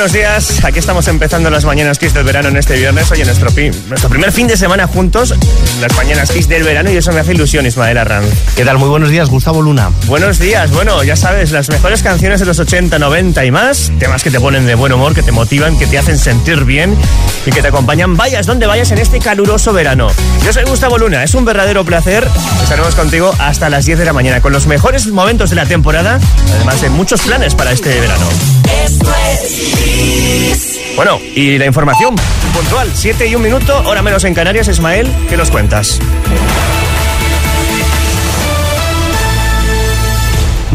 buenos días. Aquí estamos empezando las mañanas Kiss del verano en este viernes. Hoy en nuestro, nuestro primer fin de semana juntos, las mañanas Kiss del verano, y eso me hace ilusión, Ismael Arranz. ¿Qué tal? Muy buenos días, Gustavo Luna. Buenos días. Bueno, ya sabes, las mejores canciones de los 80, 90 y más, temas que te ponen de buen humor, que te motivan, que te hacen sentir bien y que te acompañan vayas donde vayas en este caluroso verano. Yo soy Gustavo Luna, es un verdadero placer. Estaremos contigo hasta las 10 de la mañana con los mejores momentos de la temporada, además de muchos planes para este verano. Bueno, y la información puntual, 7 y un minuto, hora menos en Canarias, Ismael, ¿qué nos cuentas?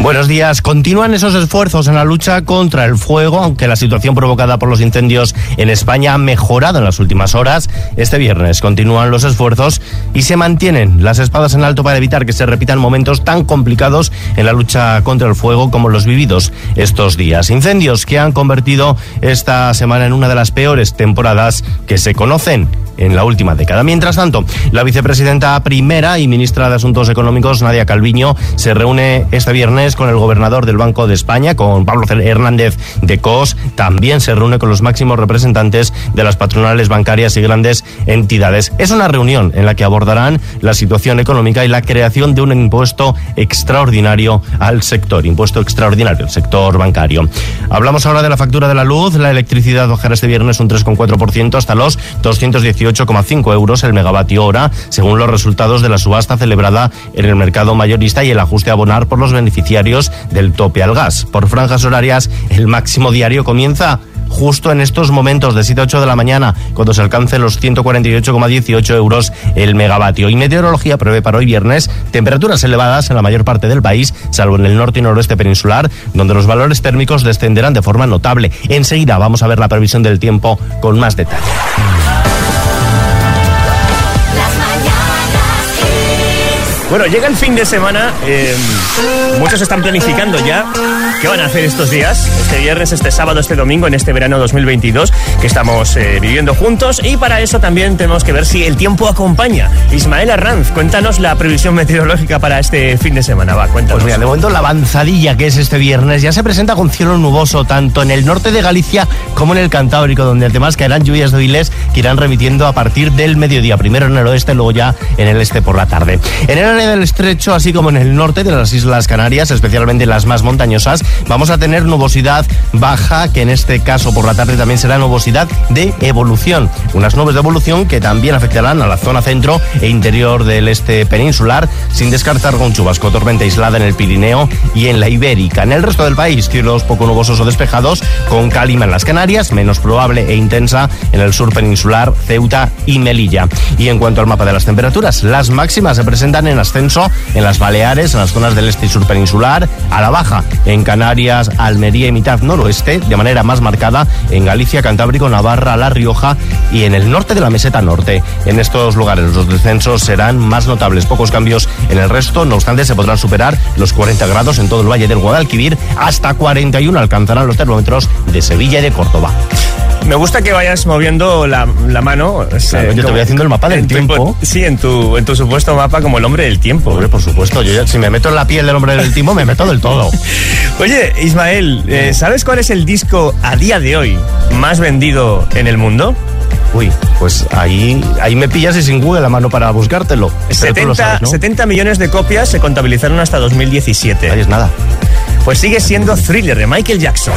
Buenos días. Continúan esos esfuerzos en la lucha contra el fuego, aunque la situación provocada por los incendios en España ha mejorado en las últimas horas. Este viernes continúan los esfuerzos y se mantienen las espadas en alto para evitar que se repitan momentos tan complicados en la lucha contra el fuego como los vividos estos días. Incendios que han convertido esta semana en una de las peores temporadas que se conocen en la última década. Mientras tanto, la vicepresidenta primera y ministra de Asuntos Económicos, Nadia Calviño, se reúne este viernes con el gobernador del Banco de España, con Pablo Hernández de COS. También se reúne con los máximos representantes de las patronales bancarias y grandes entidades. Es una reunión en la que abordarán la situación económica y la creación de un impuesto extraordinario al sector, impuesto extraordinario al sector bancario. Hablamos ahora de la factura de la luz. La electricidad bajará este viernes un 3,4% hasta los 218 8,5 euros el megavatio hora, según los resultados de la subasta celebrada en el mercado mayorista y el ajuste a abonar por los beneficiarios del tope al gas. Por franjas horarias, el máximo diario comienza justo en estos momentos de 7 a 8 de la mañana, cuando se alcance los 148,18 euros el megavatio. Y meteorología prevé para hoy viernes temperaturas elevadas en la mayor parte del país, salvo en el norte y noroeste peninsular, donde los valores térmicos descenderán de forma notable. Enseguida vamos a ver la previsión del tiempo con más detalle. Bueno, llega el fin de semana. Eh, muchos están planificando ya qué van a hacer estos días, este viernes, este sábado, este domingo, en este verano 2022 que estamos eh, viviendo juntos. Y para eso también tenemos que ver si el tiempo acompaña. Ismael Arranz, cuéntanos la previsión meteorológica para este fin de semana. Va, cuéntanos. Pues mira, de momento la avanzadilla que es este viernes ya se presenta con cielo nuboso tanto en el norte de Galicia como en el Cantábrico, donde además caerán lluvias débiles que irán remitiendo a partir del mediodía. Primero en el oeste, luego ya en el este por la tarde. En el del estrecho, así como en el norte de las Islas Canarias, especialmente las más montañosas, vamos a tener nubosidad baja, que en este caso por la tarde también será nubosidad de evolución. Unas nubes de evolución que también afectarán a la zona centro e interior del este peninsular, sin descartar con chubasco, tormenta aislada en el Pirineo y en la Ibérica. En el resto del país, cielos poco nubosos o despejados, con calima en las Canarias, menos probable e intensa en el sur peninsular, Ceuta y Melilla. Y en cuanto al mapa de las temperaturas, las máximas se presentan en ascenso en las Baleares, en las zonas del este y sur peninsular, a la baja en Canarias, Almería y mitad noroeste, de manera más marcada en Galicia, Cantábrico, Navarra, La Rioja y en el norte de la meseta norte. En estos lugares los descensos serán más notables, pocos cambios en el resto, no obstante se podrán superar los 40 grados en todo el valle del Guadalquivir, hasta 41 alcanzarán los termómetros de Sevilla y de Córdoba. Me gusta que vayas moviendo la, mano. yo te voy haciendo el mapa del tiempo. sí, en tu, en tu supuesto mapa como el hombre del tiempo. Hombre, por supuesto. Yo ya, si me meto en la piel del hombre del tiempo, me meto del todo. Oye, Ismael, eh, ¿sabes cuál es el disco a día de hoy más vendido en el mundo? Uy, pues ahí, ahí me pillas y sin Google la mano para buscártelo. 70, 70 millones de copias se contabilizaron hasta 2017. Ahí es nada. Pues sigue siendo Thriller de Michael Jackson.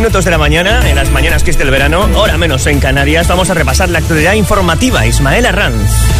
Minutos de la mañana, en las mañanas que es del verano, hora menos en Canarias, vamos a repasar la actualidad informativa. Ismael Arranz.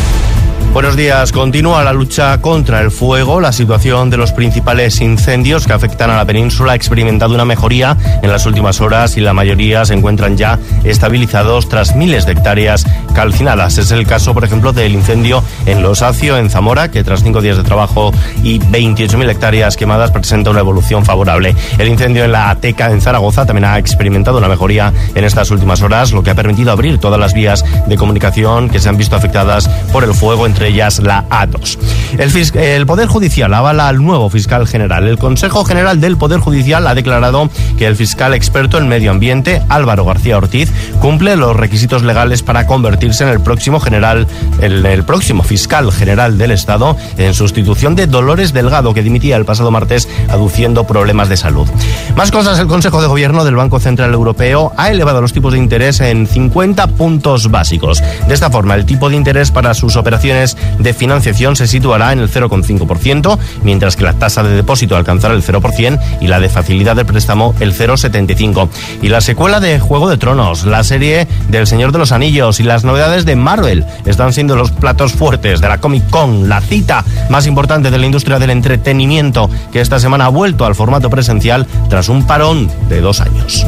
Buenos días. Continúa la lucha contra el fuego. La situación de los principales incendios que afectan a la península ha experimentado una mejoría en las últimas horas y la mayoría se encuentran ya estabilizados tras miles de hectáreas calcinadas. Es el caso, por ejemplo, del incendio en Los Acio, en Zamora, que tras cinco días de trabajo y 28.000 hectáreas quemadas presenta una evolución favorable. El incendio en la Ateca, en Zaragoza, también ha experimentado una mejoría en estas últimas horas, lo que ha permitido abrir todas las vías de comunicación que se han visto afectadas por el fuego entre ellas la A2. El, el Poder Judicial avala al nuevo fiscal general. El Consejo General del Poder Judicial ha declarado que el fiscal experto en medio ambiente, Álvaro García Ortiz, cumple los requisitos legales para convertirse en el próximo general, el, próximo fiscal general del Estado, en sustitución de Dolores Delgado, que dimitía el pasado martes aduciendo problemas de salud. Más cosas, el Consejo de Gobierno del Banco Central Europeo ha elevado los tipos de interés en 50 puntos básicos. De esta forma, el tipo de interés para sus operaciones de financiación se situará en el 0,5%, mientras que la tasa de depósito alcanzará el 0% y la de facilidad del préstamo el 0,75%. Y la secuela de Juego de Tronos, la serie del Señor de los Anillos y las novedades de Marvel están siendo los platos fuertes de la Comic Con, la cita más importante de la industria del entretenimiento, que esta semana ha vuelto al formato presencial tras un parón de dos años.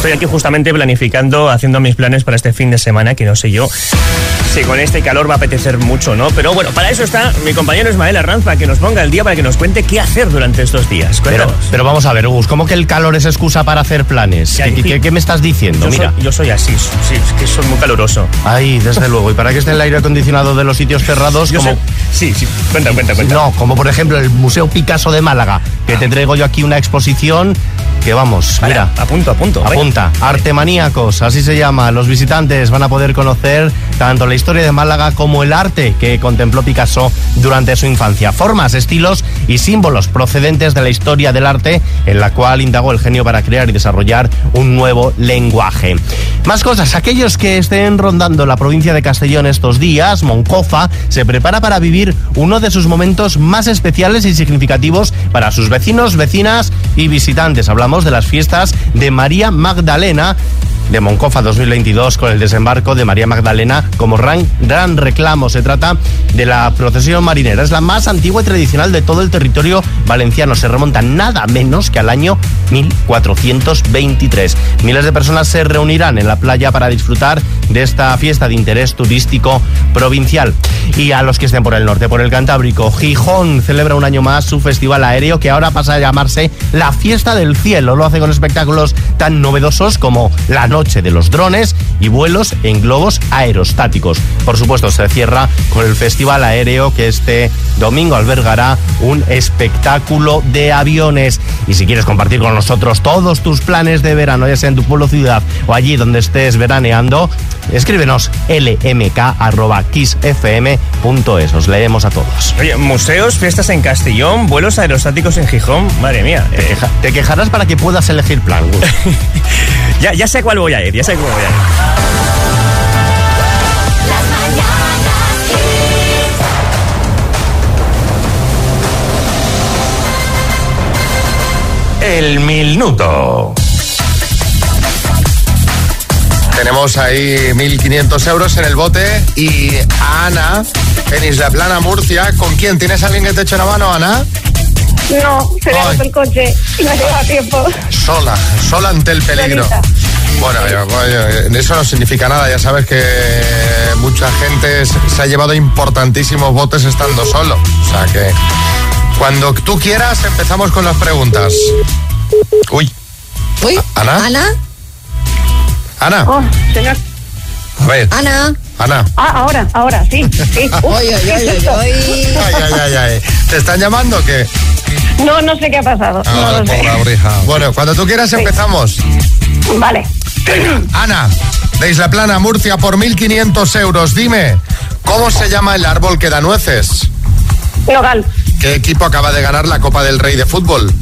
Estoy aquí justamente planificando, haciendo mis planes para este fin de semana, que no sé yo si con este calor va a apetecer mucho, ¿no? Pero bueno, para eso está mi compañero Ismael Arranz, para que nos ponga el día, para que nos cuente qué hacer durante estos días. Pero, pero, vamos a ver, Gus, ¿cómo que el calor es excusa para hacer planes? ¿Qué, qué, qué me estás diciendo? Yo Mira. Soy, yo soy así, sí, es que soy muy caluroso. Ay, desde luego. ¿Y para qué esté el aire acondicionado de los sitios cerrados? Yo como... sé, sí, sí, cuenta, cuenta, cuenta. No, como por ejemplo el Museo Picasso de Málaga, que te traigo yo aquí una exposición que vamos, Vale, mira. a punto, a punto. Apunta, Artemaníacos, así se llama. Los visitantes van a poder conocer tanto la historia de Málaga como el arte que contempló Picasso durante su infancia. Formas, estilos y símbolos procedentes de la historia del arte en la cual indagó el genio para crear y desarrollar un nuevo lenguaje. Más cosas, aquellos que estén rondando la provincia de Castellón estos días, Moncofa se prepara para vivir uno de sus momentos más especiales y significativos para sus vecinos, vecinas y visitantes. Hablamos de las fiestas de María Magdalena de Moncofa 2022 con el desembarco de María Magdalena como gran, reclamo. Se trata de la procesión marinera. Es la más antigua y tradicional de todo el territorio valenciano. Se remonta nada menos que al año 1423. Miles de personas se reunirán en la playa para disfrutar de esta fiesta de interés turístico provincial. Y a los que estén por el norte, por el Cantábrico, Gijón celebra un año más su festival aéreo que ahora pasa a llamarse la Fiesta del Cielo. Lo hace con espectáculos tan novedosos como la noche de los drones y vuelos en globos aerostáticos. Por supuesto, se cierra con el festival aéreo que este domingo albergará un espectáculo de aviones. Y si quieres compartir con nosotros todos tus planes de verano, ya sea en tu pueblo, ciudad o allí donde estés veraneando, escríbenos lmk.kissfm.es. Os leemos a todos. Oye, museos, fiestas en Castellón, vuelos aerostáticos en Gijón. Madre mía. Te, queja- te quejarás para que puedas elegir plan. Ya, ya sé cuál voy a ir, ya sé cuál voy a ir. El minuto. Tenemos ahí 1.500 euros en el bote y a Ana en Isla Plana, Murcia. ¿Con quién? ¿Tienes alguien que te eche la mano, Ana? No, se le botó el coche y no lleva tiempo. Sola, sola ante el peligro. Solita. Bueno, yo- oye, eso no significa nada. Ya sabes que mucha gente se ha llevado importantísimos botes estando solo. O sea que cuando tú quieras empezamos con las preguntas. Uy, Uy, ¿Ana? Ana, Ana, Oh, señor. a ver, Ana. Ana. Ah, ahora, ahora, sí, sí. Uf, Oye, oye, qué oye, susto. oye. Ay, ay, ay, ay. ¿Te están llamando o qué? No, no sé qué ha pasado. Ah, no lo sé. Bueno, cuando tú quieras empezamos. Vale. Ana, de Isla Plana, Murcia, por 1.500 euros. Dime, ¿cómo se llama el árbol que da nueces? Nogal. ¿Qué equipo acaba de ganar la Copa del Rey de Fútbol?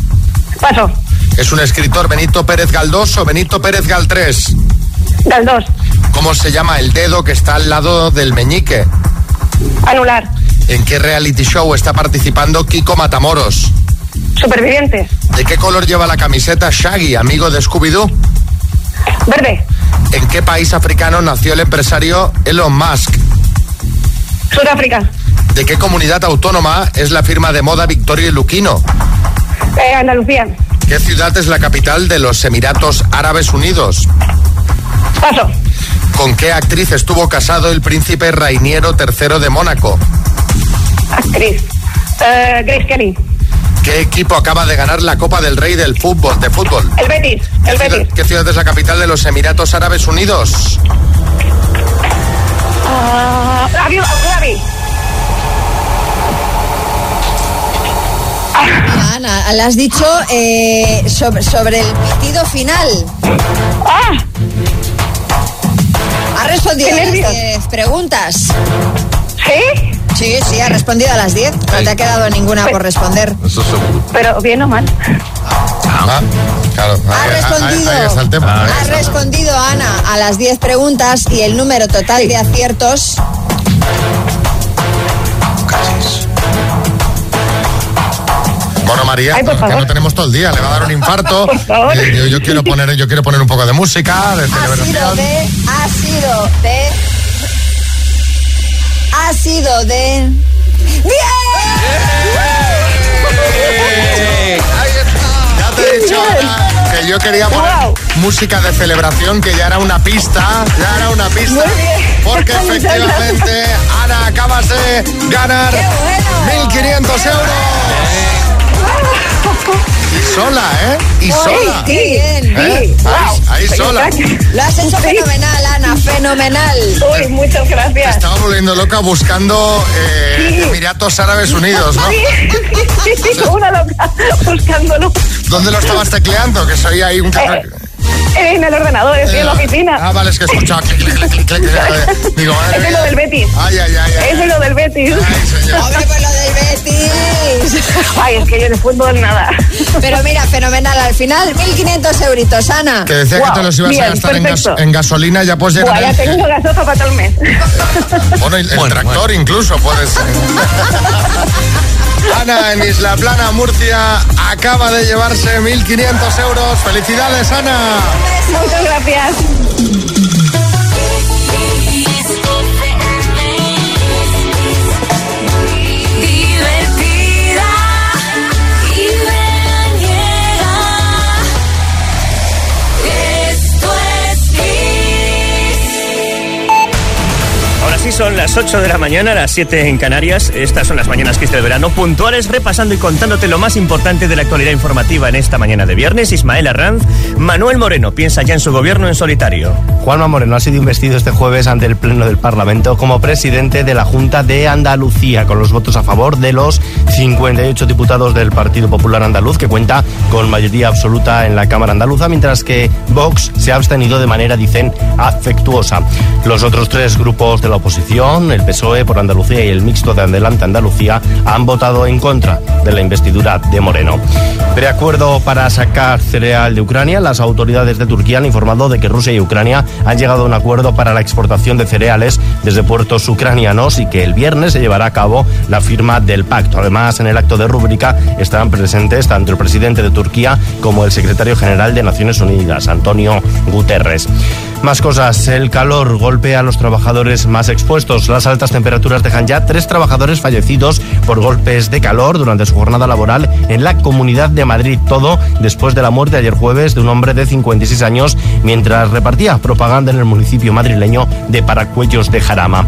Paso. ¿Es un escritor Benito Pérez Galdós o Benito Pérez Galtrés? Galdós. ¿Cómo se llama el dedo que está al lado del meñique? Anular. ¿En qué reality show está participando Kiko Matamoros? Supervivientes. ¿De qué color lleva la camiseta Shaggy, amigo de Scooby-Doo? Verde. ¿En qué país africano nació el empresario Elon Musk? Sudáfrica. ¿De qué comunidad autónoma es la firma de moda Victoria y Luquino? Eh, Andalucía. ¿Qué ciudad es la capital de los Emiratos Árabes Unidos? Paso. ¿Con qué actriz estuvo casado el príncipe Rainiero III de Mónaco? Actriz. Eh, Grace Kelly. ¿Qué equipo acaba de ganar la Copa del Rey del fútbol, de fútbol? El Betis. ¿Qué El ciudad, Betis. qué ciudad es la capital de los Emiratos Árabes Unidos? Ah, Abu Dhabi. Ana, le has dicho eh, sobre, sobre el pitido final. ¡Ah! ¿Ha respondido Qué a las nervios. 10 preguntas? ¿Sí? Sí, sí, ha respondido a las 10. No te ha quedado ninguna por responder. Eso seguro. Pero bien o mal. Ah, claro. Ha ahí- ahí- respondido. Ahí, el tema. Ahí Ha respondido Ana a las 10 preguntas y el número total de aciertos Bueno, María, Ay, que no tenemos todo el día, le va a dar un infarto. Por favor. Eh, yo, yo quiero poner, yo quiero poner un poco de música, de ha sido de. Ha sido de. Ha sido de. Ahí está. Ya te he dicho que yo quería poner Wow. música de celebración, que ya era una pista, ya era una pista. Bien. Porque efectivamente, Ana, acabas de ganar ¡Qué bueno! 1.500 euros. Y sola, ¿eh? Y sola. ¡Qué bien! ¿Eh? Sí, wow. Ahí, ahí sola. Lo has hecho fenomenal, Ana, fenomenal. Uy, muchas gracias. Estaba volviendo loca buscando eh, Sí. Emiratos Árabes Unidos, ¿no? Sí, una loca buscándolo ¿Dónde lo estabas tecleando? Que soy ahí un... Eh, en el ordenador, estoy en la oficina. Ah, vale, es que he escuchado clic, clic, clic, clic, clic, clic. Digo, madre Es lo del Betis. Ay, ay, ay. ay. Es de lo del Betis. Ay, señor. Hombre, pues lo del Betis. Ay, es que yo de fútbol nada. Pero mira, fenomenal. Al final, 1.500 euritos, Ana. Que decía que te los ibas a bien, gastar en, gas- perfecto. en gasolina, ya Buah, llenar ya tengo gasofa para todo el mes. bueno, el, el tractor incluso puede ser. Ana en Isla Plana, Murcia, acaba de llevarse 1.500 euros. ¡Felicidades, Ana! Muchas gracias. Ahora sí son las 8 de la mañana, las 7 en Canarias. Estas son las mañanas que este verano, puntuales, repasando y contándote lo más importante de la actualidad informativa en esta mañana de viernes. Ismael Arranz, Manuel Moreno piensa ya en su gobierno en solitario. Juanma Moreno ha sido investido este jueves ante el Pleno del Parlamento como presidente de la Junta de Andalucía, con los votos a favor de los 58 diputados del Partido Popular Andaluz, que cuenta con mayoría absoluta en la Cámara Andaluza, mientras que Vox se ha abstenido de manera, dicen, afectuosa. Los otros tres grupos de la oposición, el PSOE por Andalucía y el mixto de Adelante Andalucía, han votado en contra de la investidura de Moreno. Preacuerdo para sacar cereal de Ucrania. Las autoridades de Turquía han informado de que Rusia y Ucrania han llegado a un acuerdo para la exportación de cereales desde puertos ucranianos y que el viernes se llevará a cabo la firma del pacto. Además, en el acto de rúbrica estarán presentes tanto el presidente de Turquía como el secretario general de Naciones Unidas, Antonio Guterres. Más cosas. El calor golpea a los trabajadores más expuestos. Las altas temperaturas dejan ya tres trabajadores fallecidos por golpes de calor durante su jornada laboral en la Comunidad de Madrid. Todo después de la muerte ayer jueves de un hombre de 56 años mientras repartía propaganda en el municipio madrileño de Paracuellos de Jarama.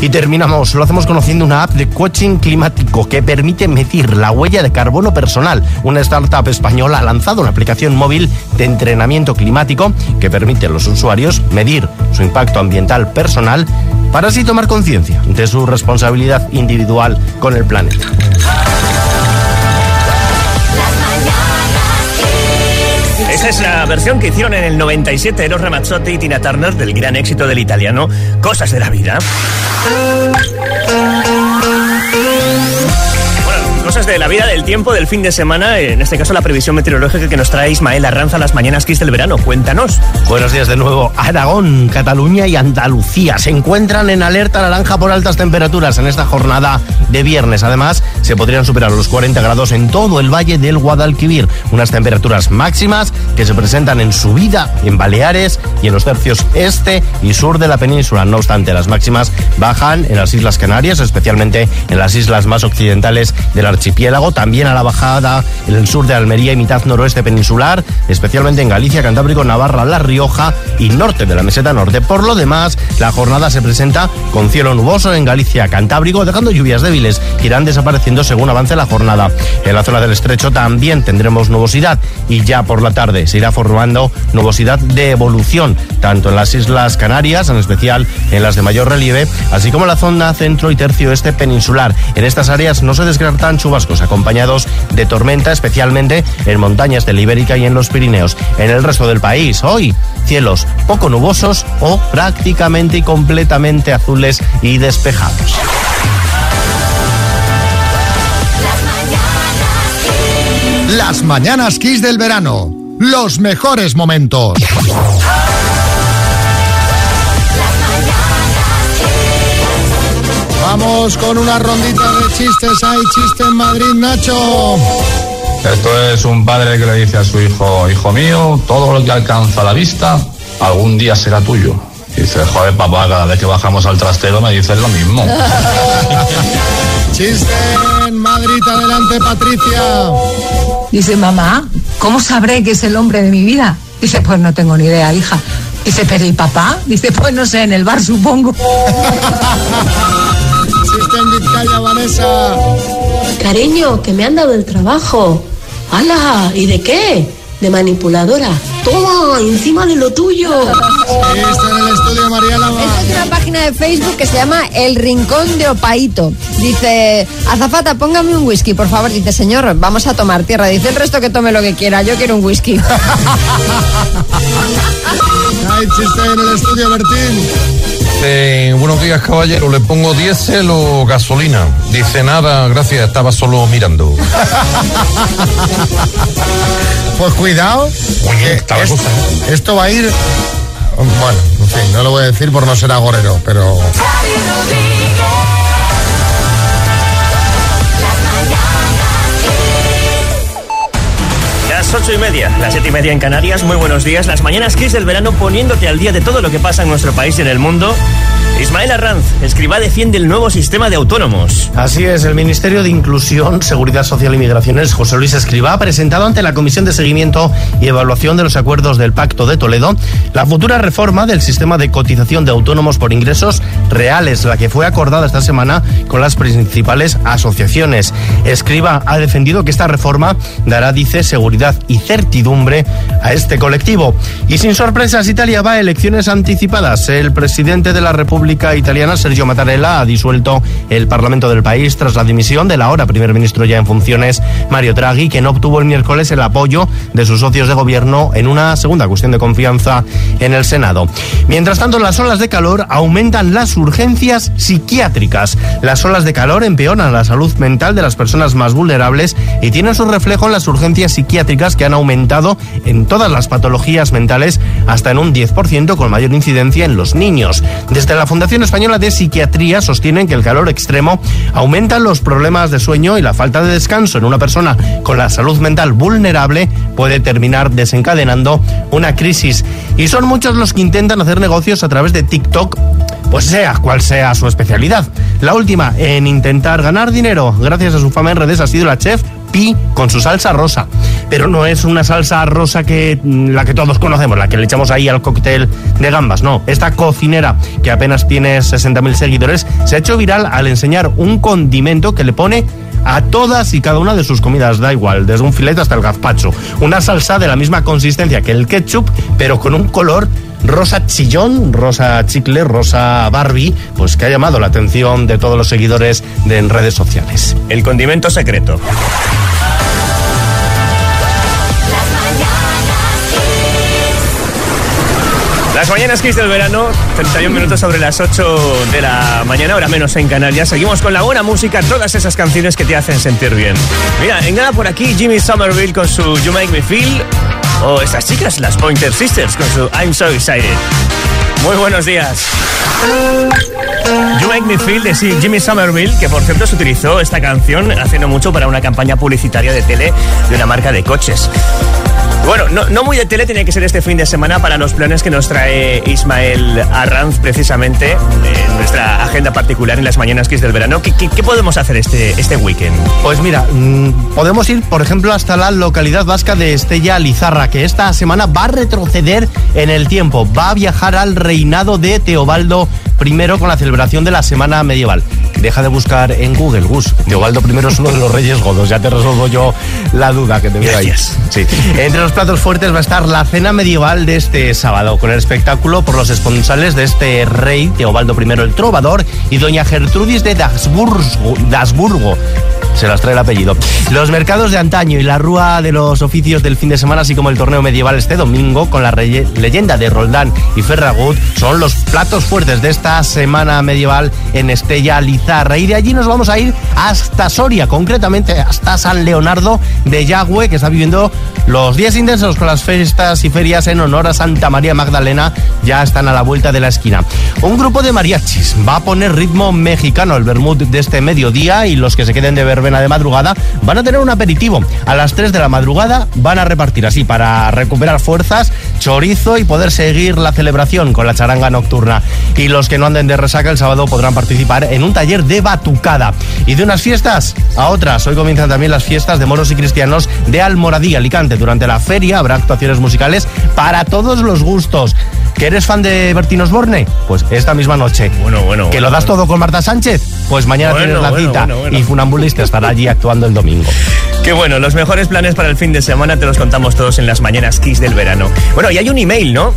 Y terminamos, lo hacemos conociendo una app de coaching climático que permite medir la huella de carbono personal. Una startup española ha lanzado una aplicación móvil de entrenamiento climático que permite a los usuarios medir su impacto ambiental personal para así tomar conciencia de su responsabilidad individual con el planeta. Esa es la versión que hicieron en el 97 Eros Ramazzotti y Tina Turner del gran éxito del italiano Cosas de la Vida. oh uh. Cosas de la vida, del tiempo, del fin de semana, en este caso la previsión meteorológica que nos trae Ismael Arranza las mañanas Kiss del verano. Cuéntanos. Buenos días de nuevo. Aragón, Cataluña y Andalucía se encuentran en alerta naranja por altas temperaturas en esta jornada de viernes. Además, se podrían superar los 40 grados en todo el valle del Guadalquivir. Unas temperaturas máximas que se presentan en subida en Baleares y en los tercios este y sur de la península. No obstante, las máximas bajan en las Islas Canarias, especialmente en las islas más occidentales de las archipiélago, también a la bajada en el sur de Almería y mitad noroeste peninsular, especialmente en Galicia, Cantábrico, Navarra, La Rioja y norte de la meseta norte. Por lo demás, la jornada se presenta con cielo nuboso en Galicia, Cantábrico, dejando lluvias débiles que irán desapareciendo según avance la jornada. En la zona del estrecho también tendremos nubosidad y ya por la tarde se irá formando nubosidad de evolución, tanto en las Islas Canarias, en especial en las de mayor relieve, así como en la zona centro y tercio este peninsular. En estas áreas no se descartan chubascos acompañados de tormenta, especialmente en montañas de la Ibérica y en los Pirineos. En el resto del país, hoy, cielos poco nubosos o prácticamente y completamente azules y despejados. Las mañanas Kiss del verano. Los mejores momentos. Vamos con una rondita de chistes. Hay chiste en Madrid, Nacho. Esto es un padre que le dice a su hijo, hijo mío, todo lo que alcanza la vista, algún día será tuyo. Y dice, joder, papá, cada vez que bajamos al trastero me dices lo mismo. Chiste en Madrid, adelante, Patricia. Dice, mamá, ¿cómo sabré que es el hombre de mi vida? Dice, pues no tengo ni idea, hija. Dice, pero ¿y papá? Dice, pues no sé, en el bar supongo. Chiste en Vizcaya, Vanessa. Cariño, que me han dado el trabajo. ¡Hala! ¿Y de qué? De manipuladora. Toma, encima de lo tuyo. Chiste en el estudio, Mariela. Esta es una página de Facebook que se llama El Rincón de Opaito. Dice, azafata, póngame un whisky, por favor. Dice, señor, vamos a tomar tierra. Dice el resto que tome lo que quiera. Yo quiero un whisky. Hay chiste en el estudio, Bertín. Dice, buenos días caballero, le pongo diésel o gasolina. Dice nada, gracias, estaba solo mirando. Pues cuidado. está la cosa, esto va a ir. Bueno, en fin, no lo voy a decir por no ser agorero, pero. Las siete y media en Canarias. Muy buenos días. Las mañanas Kiss del verano poniéndote al día de todo lo que pasa en nuestro país y en el mundo. Ismael Arranz, escriba, defiende el nuevo sistema de autónomos. Así es, el Ministerio de Inclusión, Seguridad Social y Migraciones, José Luis Escribá, ha presentado ante la Comisión de Seguimiento y Evaluación de los Acuerdos del Pacto de Toledo la futura reforma del sistema de cotización de autónomos por ingresos reales, la que fue acordada esta semana con las principales asociaciones. Escriba ha defendido que esta reforma dará, dice, seguridad y certidumbre a este colectivo. Y sin sorpresas, Italia va a elecciones anticipadas. El presidente de la República Italiana, Sergio Mattarella, ha disuelto el Parlamento del país tras la dimisión del ahora primer ministro ya en funciones, Mario Draghi, que no obtuvo el miércoles el apoyo de sus socios de gobierno en una segunda cuestión de confianza en el Senado. Mientras tanto, las olas de calor aumentan las urgencias psiquiátricas. Las olas de calor empeoran la salud mental de las personas más vulnerables y tienen su reflejo en las urgencias psiquiátricas que han aumentado en todas las patologías mentales hasta en un 10% con mayor incidencia en los niños. Desde la Fundación Española de Psiquiatría sostienen que el calor extremo aumenta los problemas de sueño y la falta de descanso en una persona con la salud mental vulnerable puede terminar desencadenando una crisis. Y son muchos los que intentan hacer negocios a través de TikTok pues sea cual sea su especialidad. La última en intentar ganar dinero gracias a su fama en redes ha sido la chef Pi con su salsa rosa. Pero no es una salsa rosa que mm, la que todos conocemos, la que le echamos ahí al cóctel de gambas, no. Esta cocinera que apenas tiene 60.000 seguidores se ha hecho viral al enseñar un condimento que le pone a todas y cada una de sus comidas, da igual, desde un filete hasta el gazpacho. Una salsa de la misma consistencia que el ketchup, pero con un color rosa chillón, rosa chicle, rosa Barbie, pues que ha llamado la atención de todos los seguidores de en redes sociales. El condimento secreto. Las mañanas Kiss del verano, 31 minutos sobre las 8 de la mañana, ahora menos en Canarias. Seguimos con la buena música, todas esas canciones que te hacen sentir bien. Mira, en nada por aquí Jimmy Somerville con su You Make Me Feel, o estas chicas, las Pointer Sisters, con su I'm So Excited. Muy buenos días. You Make Me Feel de Jimmy Somerville, que por cierto se utilizó esta canción hace no mucho para una campaña publicitaria de tele de una marca de coches. Bueno, no, muy de tele tiene que ser este fin de semana para los planes que nos trae Ismael Arranz precisamente en nuestra agenda particular en las mañanas Kiss del verano. ¿Qué, qué- qué podemos hacer este, este weekend? Pues mira, mm, podemos ir, por ejemplo, hasta la localidad vasca de Estella Lizarra, que esta semana va a retroceder en el tiempo. Va a viajar al reinado de Teobaldo I con la celebración de la Semana Medieval. Deja de buscar en Google, Gus. Teobaldo I es uno de los reyes godos. Ya te resuelvo yo la duda que te veo ahí. Sí. Entre los platos fuertes va a estar la cena medieval de este sábado, con el espectáculo por los esponsales de este rey, Teobaldo I el Trovador, y doña Gertrudis de Dasburgo. Dasburgo. Se las trae el apellido. Los mercados de antaño y la rúa de los oficios del fin de semana, así como el torneo medieval este domingo, con la leyenda de Roldán y Ferragut, son los platos fuertes de esta semana medieval en Estella Lizarra. Y de allí nos vamos a ir hasta Soria, concretamente hasta San Leonardo de Yagüe, que está viviendo los días intensos con las fiestas y ferias en honor a Santa María Magdalena. Ya están a la vuelta de la esquina. Un grupo de mariachis va a poner ritmo mexicano al vermut de este mediodía y los que se queden de verbena de madrugada van a tener un aperitivo. A las 3 de la madrugada van a repartir así para recuperar fuerzas, chorizo y poder seguir la celebración con la charanga nocturna. Y los que no anden de resaca el sábado podrán participar en un taller de batucada. Y de unas fiestas a otras. Hoy comienzan también las fiestas de moros y cristianos de Almoradí, Alicante. Durante la feria habrá actuaciones musicales para todos los gustos. ¿Que eres fan de Bertín Osborne? Pues esta misma noche. Bueno, bueno. ¿Que lo das todo con Marta Sánchez? Pues mañana Bueno, tienes la cita. Y Funambulista estará allí actuando el domingo. Qué bueno, los mejores planes para el fin de semana te los contamos todos en las mañanas Kiss del verano. Bueno, y hay un email, ¿no?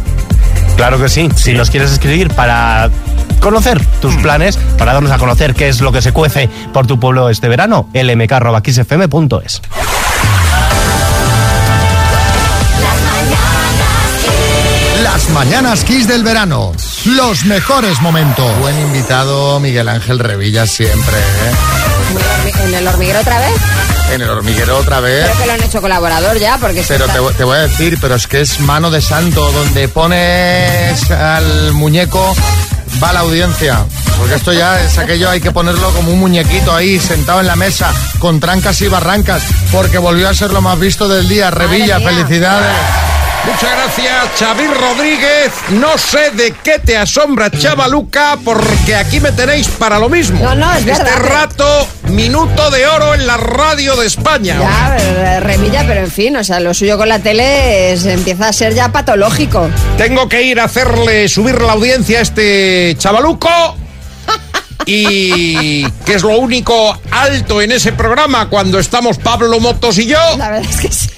Claro que sí. Si nos quieres escribir para conocer tus Mm. planes, para darnos a conocer qué es lo que se cuece por tu pueblo este verano, lmk.xfm.es. Las mañanas Kiss del verano. Los mejores momentos. Buen invitado Miguel Ángel Revilla siempre, ¿eh? ¿En el hormiguero otra vez? En el hormiguero otra vez. Creo que lo han hecho colaborador ya, porque... Pero te, voy- te voy a decir, pero es que es mano de santo, donde pones al muñeco va la audiencia. Porque esto ya es aquello, hay que ponerlo como un muñequito ahí, sentado en la mesa, con trancas y barrancas, porque volvió a ser lo más visto del día. Revilla, felicidades. Muchas gracias, Xavi Rodríguez. No sé de qué te asombra, chavaluca, porque aquí me tenéis para lo mismo. No, no, es Este verdad. rato, minuto de oro en la radio de España. Ya, eh, Revilla, pero en fin, o sea, lo suyo con la tele es- empieza a ser ya patológico. Tengo que ir a hacerle subir la audiencia a este chavaluco. Y que es lo único alto en ese programa cuando estamos Pablo Motos y yo. La verdad es que sí.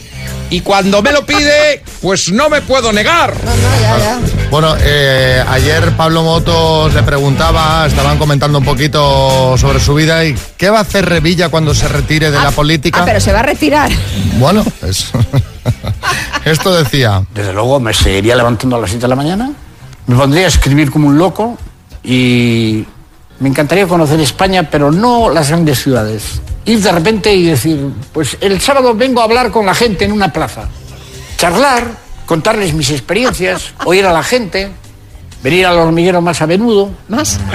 Y cuando me lo pide, pues no me puedo negar. No, no, ya, ya. Bueno, eh, ayer Pablo Motos le preguntaba, estaban comentando un poquito sobre su vida y qué va a hacer Revilla cuando se retire de la política. Ah, pero se va a retirar. Bueno, es- esto decía. Desde luego me seguiría levantando a las 7 de la mañana, me pondría a escribir como un loco y me encantaría conocer España, pero no las grandes ciudades. Ir de repente y decir, pues el sábado vengo a hablar con la gente en una plaza, charlar, contarles mis experiencias, oír a la gente, venir al hormiguero más a menudo. Más.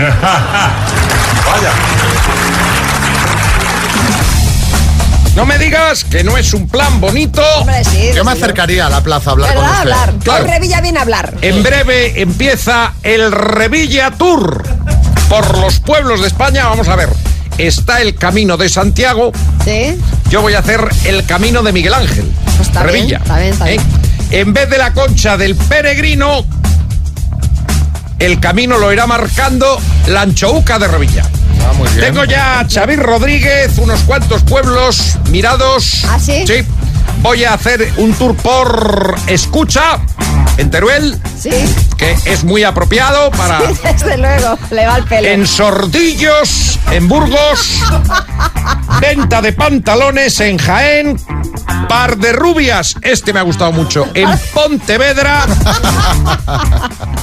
No me digas que no es un plan bonito. Hombre, sí. Yo me sí, acercaría a la plaza a hablar con usted. Hablar. Claro. Revilla viene a hablar. En breve empieza el Revilla Tour por los pueblos de España. Vamos a ver. Está el camino de Santiago. Sí. Yo voy a hacer el camino de Miguel Ángel. Pues está bien, Revilla. está bien, está ¿eh? bien. En vez de la concha del peregrino, el camino lo irá marcando la anchouca de Revilla. Ah, muy bien. Tengo ya a Xavi Rodríguez, unos cuantos pueblos mirados. ¿Ah, sí? Sí. Voy a hacer un tour por Escucha, en Teruel, Sí. que es muy apropiado para... Desde luego, le va el pelo. En Sordillos, en Burgos, venta de pantalones en Jaén, par de rubias, este me ha gustado mucho, en Pontevedra,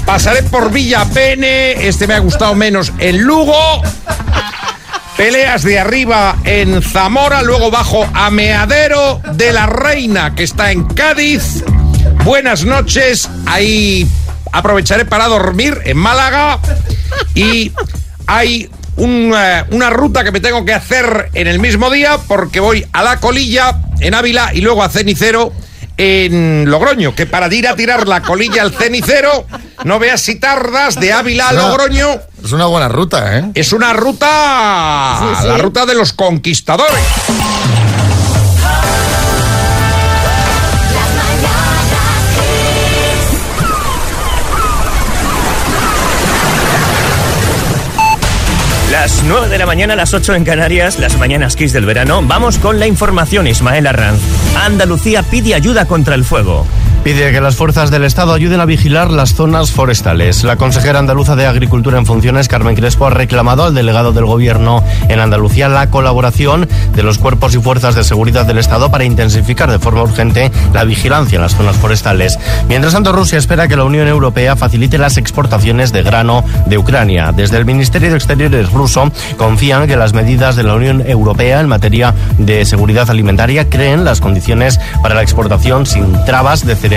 pasaré por Villa Pene, este me ha gustado menos, en Lugo, peleas de arriba en Zamora, luego bajo a Meadero de la Reina, que está en Cádiz. Buenas noches, ahí aprovecharé para dormir en Málaga y hay un, eh, una ruta que me tengo que hacer en el mismo día porque voy a La Colilla en Ávila y luego a Cenicero en Logroño, que para ir a tirar la colilla al cenicero, no veas si tardas de Ávila a Logroño. Es una buena ruta, ¿eh? Es una ruta, Sí, sí. la ruta de los conquistadores. Las 9 de la mañana, las 8 en Canarias, las mañanas Kiss del verano. Vamos con la información, Ismael Arranz. Andalucía pide ayuda contra el fuego. Pide que las fuerzas del Estado ayuden a vigilar las zonas forestales. La consejera andaluza de Agricultura en funciones, Carmen Crespo, ha reclamado al delegado del Gobierno en Andalucía la colaboración de los cuerpos y fuerzas de seguridad del Estado para intensificar de forma urgente la vigilancia en las zonas forestales. Mientras tanto, Rusia espera que la Unión Europea facilite las exportaciones de grano de Ucrania. Desde el Ministerio de Exteriores ruso confían que las medidas de la Unión Europea en materia de seguridad alimentaria creen las condiciones para la exportación sin trabas de cereales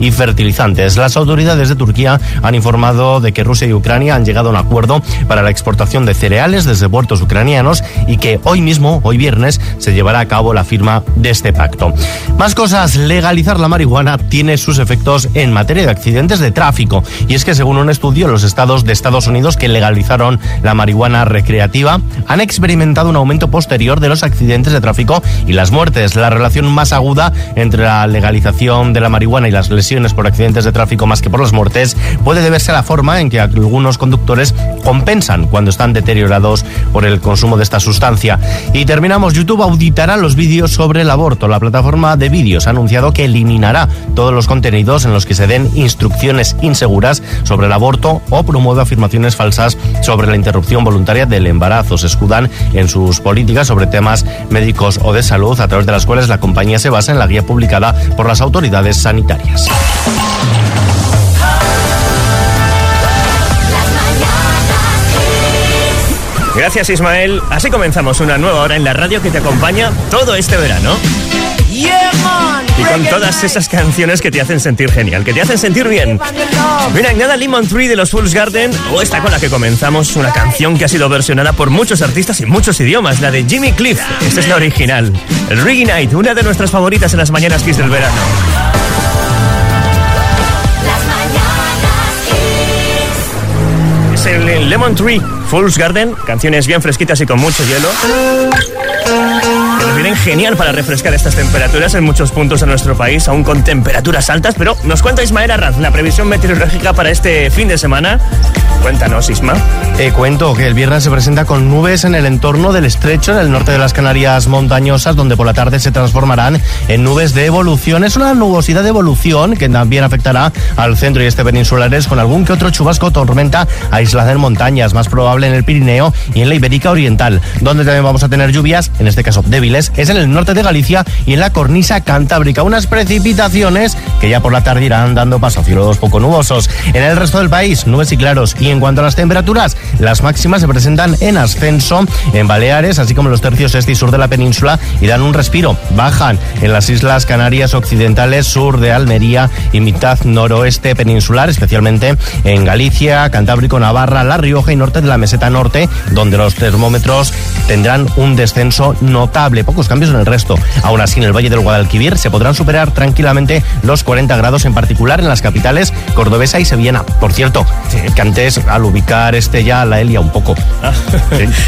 y fertilizantes. Las autoridades de Turquía han informado de que Rusia y Ucrania han llegado a un acuerdo para la exportación de cereales desde puertos ucranianos y que hoy mismo, hoy viernes, se llevará a cabo la firma de este pacto. Más cosas, legalizar la marihuana tiene sus efectos en materia de accidentes de tráfico. Y es que según un estudio, los estados de Estados Unidos que legalizaron la marihuana recreativa han experimentado un aumento posterior de los accidentes de tráfico y las muertes. La relación más aguda entre la legalización de la marihuana y las lesiones por accidentes de tráfico más que por las muertes puede deberse a la forma en que algunos conductores compensan cuando están deteriorados por el consumo de esta sustancia. Y terminamos, YouTube auditará los vídeos sobre el aborto. La plataforma de vídeos ha anunciado que eliminará todos los contenidos en los que se den instrucciones inseguras sobre el aborto o promueve afirmaciones falsas sobre la interrupción voluntaria del embarazo. Se escudan en sus políticas sobre temas médicos o de salud, a través de las cuales la compañía se basa en la guía publicada por las autoridades sanitarias. Gracias, Ismael. Así comenzamos una nueva hora en la radio que te acompaña todo este verano. Y con todas esas canciones que te hacen sentir genial, que te hacen sentir bien. Mira, nada Lemon Tree de los Fools Garden, o esta con la que comenzamos, una canción que ha sido versionada por muchos artistas y muchos idiomas, la de Jimmy Cliff. Esta es la original. El Reggae Night, una de nuestras favoritas en las mañanas Kiss del verano. Lemon Tree Fools Garden, canciones bien fresquitas y con mucho hielo. Nos genial para refrescar estas temperaturas en muchos puntos de nuestro país, aún con temperaturas altas. Pero nos cuenta Ismael Arraz la previsión meteorológica para este fin de semana. Cuéntanos, Isma. Cuento que el viernes se presenta con nubes en el entorno del estrecho, en el norte de las Canarias montañosas, donde por la tarde se transformarán en nubes de evolución. Es una nubosidad de evolución que también afectará al centro y este peninsulares, con algún que otro chubasco tormenta aislada en montañas, más probable en el Pirineo y en la Ibérica Oriental. Donde también vamos a tener lluvias, en este caso débiles, es en el norte de Galicia y en la cornisa cantábrica. Unas precipitaciones que ya por la tarde irán dando paso a cielos poco nubosos. En el resto del país, nubes y claros. Y en cuanto a las temperaturas, las máximas se presentan en ascenso en Baleares, así como en los tercios este y sur de la península, y dan un respiro. Bajan en las islas Canarias occidentales, sur de Almería y mitad noroeste peninsular, especialmente en Galicia, Cantábrico, Navarra, La Rioja y norte de la meseta norte, donde los termómetros tendrán un descenso notable. Pocos cambios en el resto. Aún así, en el Valle del Guadalquivir se podrán superar tranquilamente los 40 grados, en particular en las capitales cordobesa y sevillana. Por cierto, que antes al ubicar Estella la Elia un poco.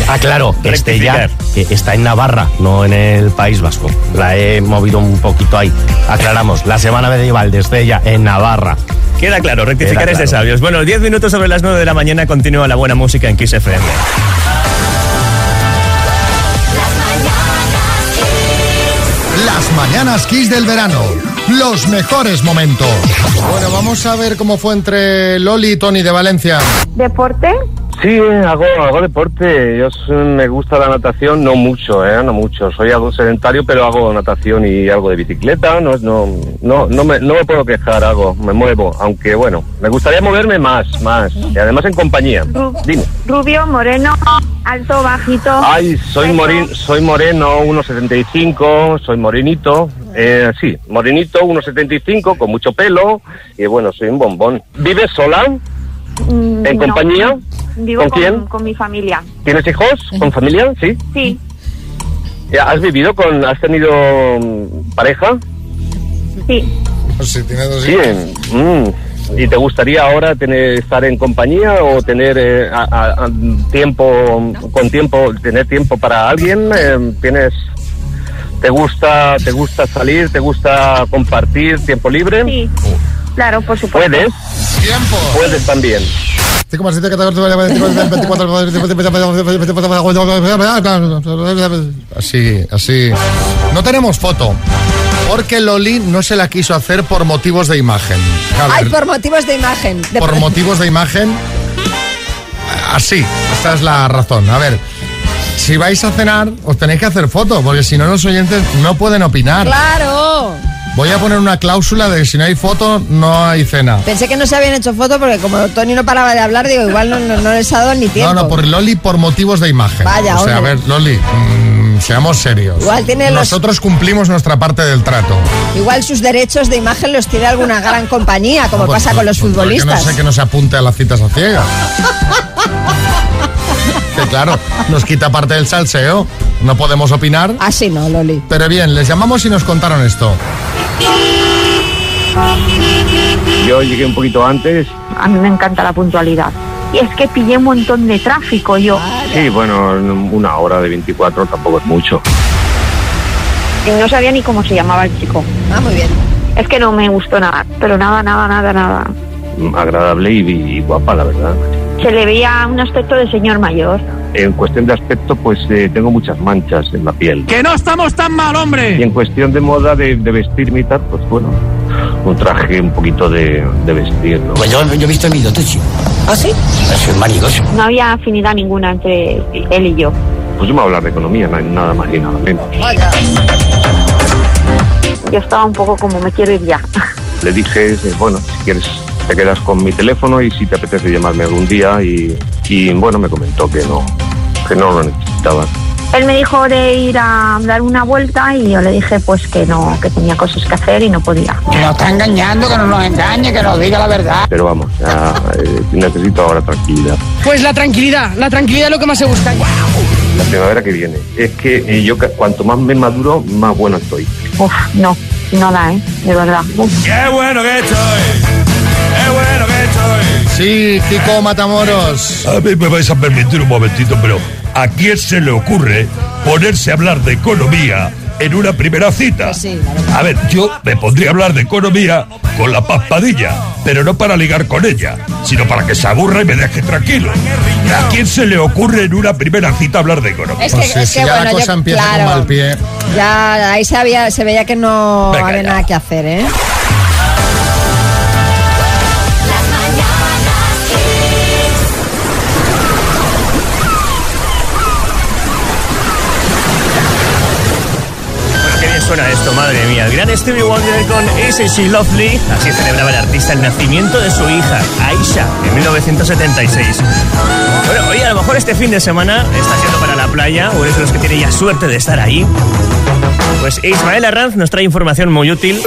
Ah, claro, Estella que está en Navarra, no en el País Vasco. La he movido un poquito ahí. Aclaramos, la semana medieval de Estella en Navarra. Queda claro, rectificar Queda es de sabios. Bueno, 10 minutos sobre las 9 de la mañana continúa la buena música en Kiss FM. Mañanas Kiss del verano. Los mejores momentos. Bueno, vamos a ver cómo fue entre Loli y Tony de Valencia. ¿Deporte? Sí, hago, hago deporte. Yo me gusta la natación, no mucho, ¿eh? No mucho. Soy algo sedentario, pero hago natación y algo de bicicleta. No, no, no, no, me, no me puedo quejar, hago, me muevo. Aunque bueno, me gustaría moverme más, más. Y además en compañía. Dime. Rubio, moreno, alto, bajito. Ay, soy, morin, soy moreno, 1,75, soy morenito. Eh, sí, morenito, 1,75, con mucho pelo. Y bueno, soy un bombón. ¿Vives sola? Mm, ¿En no. compañía? Vivo ¿Con con, quién? con mi familia. ¿Tienes hijos? ¿Con familia? Sí. Sí, ¿Has vivido con, has tenido mm, pareja? Sí. Sí, tiene dos Sí, mm. ¿Y te gustaría ahora tener estar en compañía o tener eh, a- a- a- tiempo con tiempo tener tiempo para alguien? Eh, ¿Tienes te gusta te gusta salir? ¿Te gusta compartir tiempo libre? Sí. Claro, por supuesto. ¿Puedes? Tiempo. Puedes también. 5,7, 24, Así, así. No tenemos foto. Porque Loli no se la quiso hacer por motivos de imagen. A Ay, por motivos de imagen. De por motivos de imagen. Así, esta es la razón. A ver, si vais a cenar, os tenéis que hacer foto, porque si no, los oyentes no pueden opinar. ¡Claro! Voy a poner una cláusula de que si no hay foto, no hay cena. Pensé que no se habían hecho fotos porque como Tony no paraba de hablar, digo, igual no, no, no les ha dado ni tiempo. No, no, por Loli por motivos de imagen. Vaya, o sea, a ver, Loli, mm, seamos serios. Igual tiene los- Nosotros cumplimos nuestra parte del trato. Igual sus derechos de imagen los tiene alguna gran compañía, como Pues, pasa con los pues, ¿por qué futbolistas. no sé que no se apunte a las citas a ciegas. que claro, nos quita parte del salseo. No podemos opinar. Así no, Loli. Pero bien, les llamamos y nos contaron esto. Yo llegué un poquito antes. A mí me encanta la puntualidad. Y es que pillé un montón de tráfico yo. Sí, bueno, una hora de 24 tampoco es mucho. Y no sabía ni cómo se llamaba el chico. Ah, muy bien. Es que no me gustó nada, pero nada, nada, nada, nada. Mm, Agradable y, y guapa, la verdad. Se le veía un aspecto de señor mayor. En cuestión de aspecto, pues eh, tengo muchas manchas en la piel. ¡Que no estamos tan mal, Y hombre! en cuestión de moda de, de vestirme y tal, pues bueno, un traje un poquito de, de vestir, ¿no? Pues yo, yo he visto el vídeo, sí. ¿Ah, sí? Es un marigoso. No había afinidad ninguna entre él y yo. Pues yo me voy a hablar de economía, na- nada más y nada menos. Yo estaba un poco como me quiero ir ya. Le dije, eh, bueno, si quieres te quedas con mi teléfono y si te apetece llamarme algún día y, y bueno, me comentó que no, que no lo necesitaba. Él me dijo de ir a dar una vuelta y yo le dije pues que no, que tenía cosas que hacer y no podía. Que nos está engañando, que no nos engañe, que nos diga la verdad. Pero vamos, ya, eh, necesito ahora tranquilidad. Pues la tranquilidad, la tranquilidad es lo que más se busca. La primavera que viene. Es que eh, yo cuanto más me maduro, más bueno estoy. Uf, no, no da, ¿eh? De verdad. Uf. ¡Qué bueno que estoy! ¡Qué bueno que estoy! Sí, Kiko Matamoros. A mí me vais a permitir un momentito, pero ¿a quién se le ocurre ponerse a hablar de economía en una primera cita? A ver, yo me pondría a hablar de economía con la paspadilla, pero no para ligar con ella, sino para que se aburra y me deje tranquilo. ¿A quién se le ocurre en una primera cita hablar de economía? Es que, Pues sí, es si que ya bueno, la cosa yo, empieza claro, con mal pie. Ya ahí se, había, se veía que no Venga, había ya. nada que hacer, ¿eh? Madre mía. El gran Stevie Wonder con Is She Lovely. Así celebraba el artista el nacimiento de su hija, Aisha, en 1976. Bueno, oye, a lo mejor este fin de semana estás yendo para la playa o eres de los que tiene ya suerte de estar ahí. Pues Ismael Arranz nos trae información muy útil.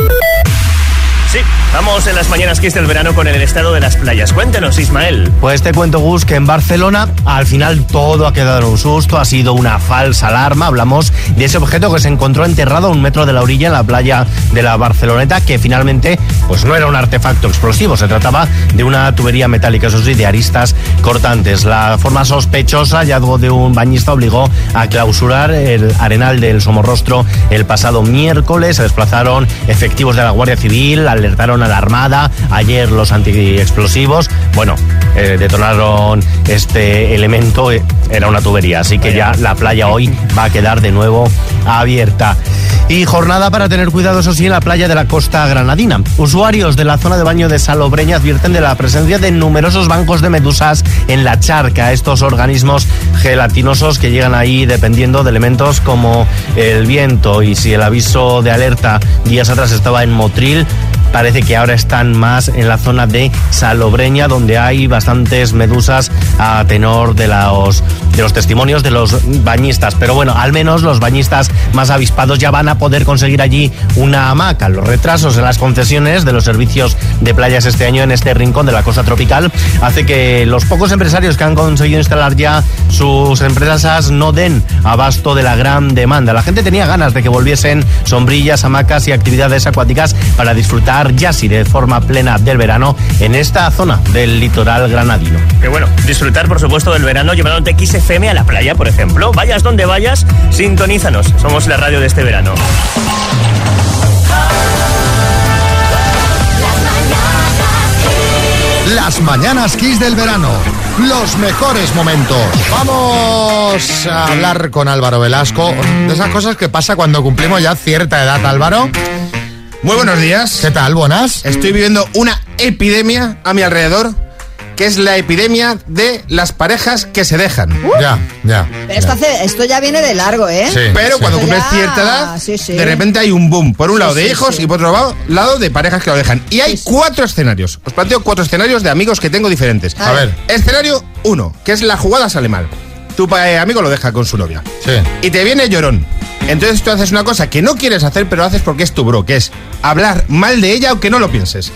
Vamos en las mañanas que es del verano con el estado de las playas. Cuéntenos, Ismael. Pues te cuento, Gus, que en Barcelona al final todo ha quedado un susto, ha sido una falsa alarma. Hablamos de ese objeto que se encontró enterrado a un metro de la orilla en la playa de la Barceloneta, que finalmente pues no era un artefacto explosivo, se trataba de una tubería metálica, eso sí, de aristas cortantes. La forma sospechosa, hallazgo de un bañista, obligó a clausurar el arenal del Somorrostro el pasado miércoles. Se desplazaron efectivos de la Guardia Civil, alertaron a la Armada, ayer los antiexplosivos. Bueno, eh, detonaron este elemento, eh, era una tubería, así que ya la playa hoy va a quedar de nuevo abierta. Y jornada para tener cuidado, eso sí, en la playa de la costa granadina. Usuarios de la zona de baño de Salobreña advierten de la presencia de numerosos bancos de medusas en la charca, estos organismos gelatinosos que llegan ahí dependiendo de elementos como el viento y si el aviso de alerta días atrás estaba en Motril, parece que ahora están más en la zona de Salobreña, donde hay bastantes medusas a tenor de los, de los testimonios de los bañistas. Pero bueno, al menos los bañistas más avispados ya van a poder conseguir allí una hamaca. Los retrasos en las concesiones de los servicios de playas este año en este rincón de la costa tropical hace que los pocos empresarios que han conseguido instalar ya sus empresas no den abasto de la gran demanda. La gente tenía ganas de que volviesen sombrillas, hamacas y actividades acuáticas para disfrutar ya sí de forma plena del verano en esta zona del litoral granadino. Que bueno, disfrutar por supuesto del verano llevándote XFM a la playa, por ejemplo. Vayas donde vayas, sintonízanos. Somos la radio de este verano. Las mañanas Kiss del verano. Los mejores momentos. Vamos a hablar con Álvaro Velasco de esas cosas que pasa cuando cumplimos ya cierta edad, Álvaro. Muy buenos días. ¿Qué tal? Buenas. Estoy viviendo una epidemia a mi alrededor que es la epidemia de las parejas que se dejan. Ya, ya. Pero esto, hace- esto ya viene de largo, ¿eh? Pero cuando cumples ya- cierta edad, sí, sí. de repente hay un boom. Por un Sí, lado de sí, hijos sí. y por otro lado- lado de parejas que lo dejan. Y hay cuatro escenarios. Os planteo cuatro escenarios de amigos que tengo diferentes. A ver. Escenario uno, que es la jugada sale mal. Tu eh, amigo lo deja con su novia. Sí. Y te viene llorón. Entonces tú haces una cosa que no quieres hacer, pero haces porque es tu bro, que es hablar mal de ella aunque no lo pienses.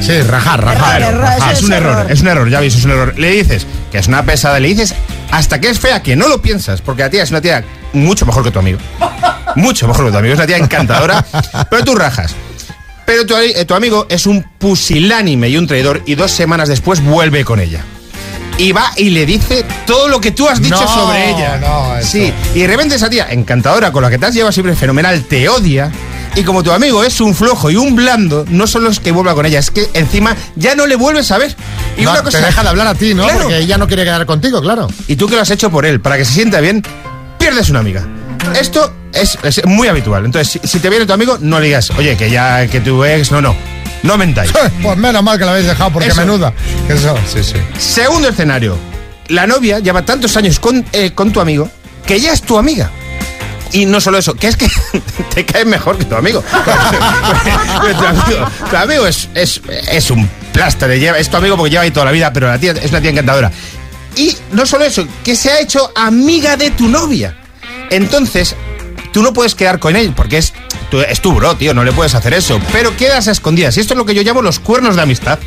Sí, rajar, rajar. Error, error, eso es es un error, error. es un error, ya veis, es un error. Le dices que es una pesada, le dices hasta que es fea, que no lo piensas, porque la tía es una tía mucho mejor que tu amigo. Mucho mejor que tu amigo, es una tía encantadora, pero tú rajas. Pero tu, eh, tu amigo es un pusilánime y un traidor y dos semanas después vuelve con ella. Y va y le dice todo lo que tú has dicho No, sobre ella. no, sí, y de repente esa tía, encantadora, con la que te has llevado siempre fenomenal, te odia. Y como tu amigo es un flojo y un blando, no solo es que vuelva con ella, es que encima ya no le vuelves a ver. Y No, una cosa, te deja de hablar a ti, ¿no? Claro. Porque ella no quiere quedar contigo, claro. Y tú que lo has hecho por él, para que se sienta bien, pierdes una amiga. Esto es, es muy habitual. Entonces, si, si te viene tu amigo, no le digas, oye, que ya que tu ex, no, no. No mentáis. Pues menos mal que la habéis dejado, porque Eso. menuda. Eso, sí, sí. Segundo escenario. La novia lleva tantos años con, eh, con tu amigo que ya es tu amiga. Y no solo eso, que es que te cae mejor que tu amigo. tu amigo, tu amigo es, es, es un pláster, lleva- es tu amigo porque lleva ahí toda la vida, pero la tía es una tía encantadora. Y no solo eso, que se ha hecho amiga de tu novia. Entonces, tú no puedes quedar con él porque es tu, es tu bro, tío, no le puedes hacer eso. Pero quedas a escondidas. Y esto es lo que yo llamo los cuernos de amistad.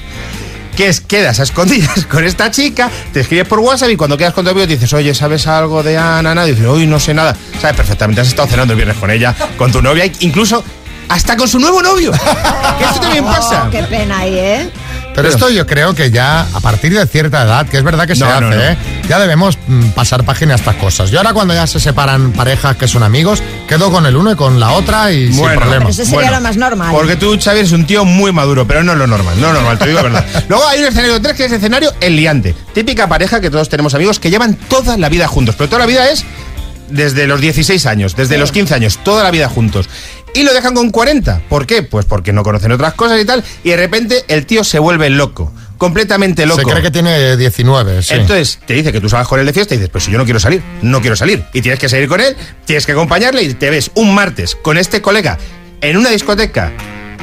Que es, quedas a escondidas con esta chica, te escribes por WhatsApp y cuando quedas con tu amigo dices, oye, ¿sabes algo de Ana? Ana? Dices, uy, no sé nada. Sabes perfectamente, has estado cenando el viernes con ella, con tu novia, incluso hasta con su nuevo novio. que esto también pasa. Oh, qué pena ahí, ¿eh? Pero esto yo creo que ya a partir de cierta edad, que es verdad que se No, hace, no, no. ¿eh? ya debemos mm, pasar página a estas cosas. Yo ahora cuando ya se separan parejas que son amigos, quedo con el uno y con la otra y sin Bueno, problema. Pero eso sería Bueno, lo más normal. Porque tú, Xavi, eres un tío muy maduro, pero no es lo normal, no es lo normal, te digo la verdad. Luego hay un escenario 3 que es el escenario el liante. Típica pareja que todos tenemos amigos que llevan toda la vida juntos, pero toda la vida es desde los 16 años, desde los 15 años, toda la vida juntos. Y lo dejan con 40. ¿Por qué? Pues porque no conocen otras cosas y tal. Y de repente el tío se vuelve loco, completamente loco. Se cree que tiene 19, sí. Entonces te dice que tú salgas con él de fiesta y dices, pues si yo no quiero salir, no quiero salir. Y tienes que salir con él, tienes que acompañarle y te ves un martes con este colega en una discoteca.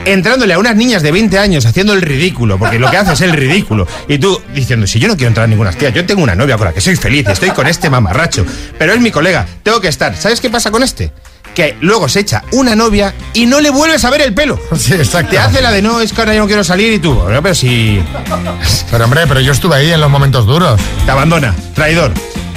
Entrándole a unas niñas de 20 años haciendo el ridículo, porque lo que hace es el ridículo. Y tú diciendo, si yo no quiero entrar a ninguna tía, yo tengo una novia con la que soy feliz, estoy con este mamarracho, pero es mi colega, tengo que estar. ¿Sabes qué pasa con este? Que luego se echa una novia y no le vuelves a ver el pelo. Sí, exacto. Te hace la de no, es que ahora yo no quiero salir y tú, bueno, pero si Pero hombre, pero yo estuve ahí en los momentos duros. te abandona, traidor.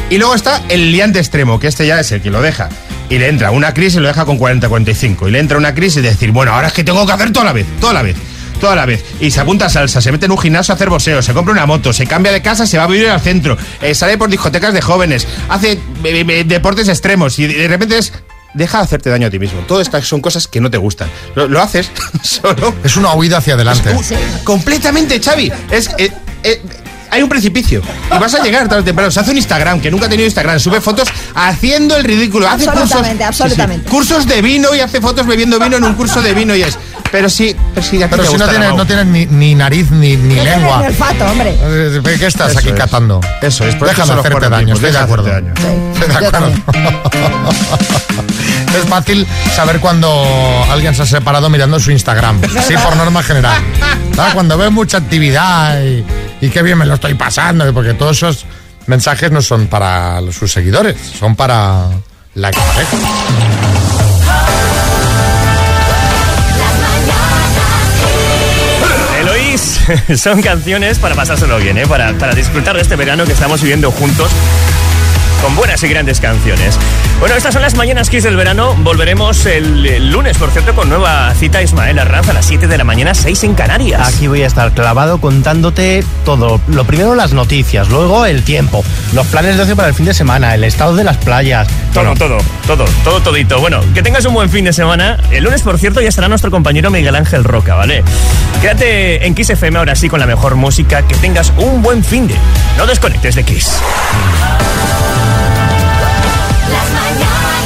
Y luego está el liante extremo, que este ya es el que lo deja. Y le entra una crisis y lo deja con 40-45. Y le entra una crisis de decir, bueno, ahora es que tengo que hacer toda la vez, toda la vez, toda la vez. Y se apunta a salsa, se mete en un gimnasio a hacer boxeo, se compra una moto, se cambia de casa, se va a vivir al centro, eh, sale por discotecas de jóvenes, hace eh, eh, deportes extremos y de repente es... Deja de hacerte daño a ti mismo. Todas estas son cosas que no te gustan. Lo, lo haces solo Es una huida hacia adelante. Completamente, Xavi. Es, eh, hay un precipicio. Y vas a llegar tarde o temprano. Se hace un Instagram, que nunca ha tenido Instagram. Sube fotos haciendo el ridículo. Hace cursos, Absolutamente, absolutamente. cursos de vino y hace fotos bebiendo vino en un curso de vino y es. Pero sí, pero sí, Pero te si no tienes, no tienes ni, ni nariz ni, lengua. ni olfato, hombre. ¿Qué estás Eso aquí es. catando? Eso es, por los hacerte daño, estoy de deja de acuerdo. hacerte daño. Estoy de acuerdo. Es fácil saber cuando alguien se ha separado mirando su Instagram. Sí, por norma general. ¿Sabes? Cuando ves mucha actividad y, y qué bien me lo estoy pasando, porque todos esos mensajes no son para sus seguidores, son para la pareja. Eloís, son canciones para pasárselo bien, ¿eh? para, para disfrutar de este verano que estamos viviendo juntos con buenas y grandes canciones. Bueno, estas son las mañanas Kiss del verano. Volveremos el, el lunes, por cierto, con nueva cita Ismael Arranz a las 7 de la mañana, 6 en Canarias. Aquí voy a estar clavado contándote todo. Lo primero las noticias, luego el tiempo, los planes de ocio para el fin de semana, el estado de las playas. Todo, Bueno, todo, todo, todo, todito. Bueno, que tengas un buen fin de semana. El lunes, por cierto, ya estará nuestro compañero Miguel Ángel Roca, ¿vale? Quédate en Kiss FM ahora sí con la mejor música. Que tengas un buen fin de. No desconectes de Kiss. Las mañanas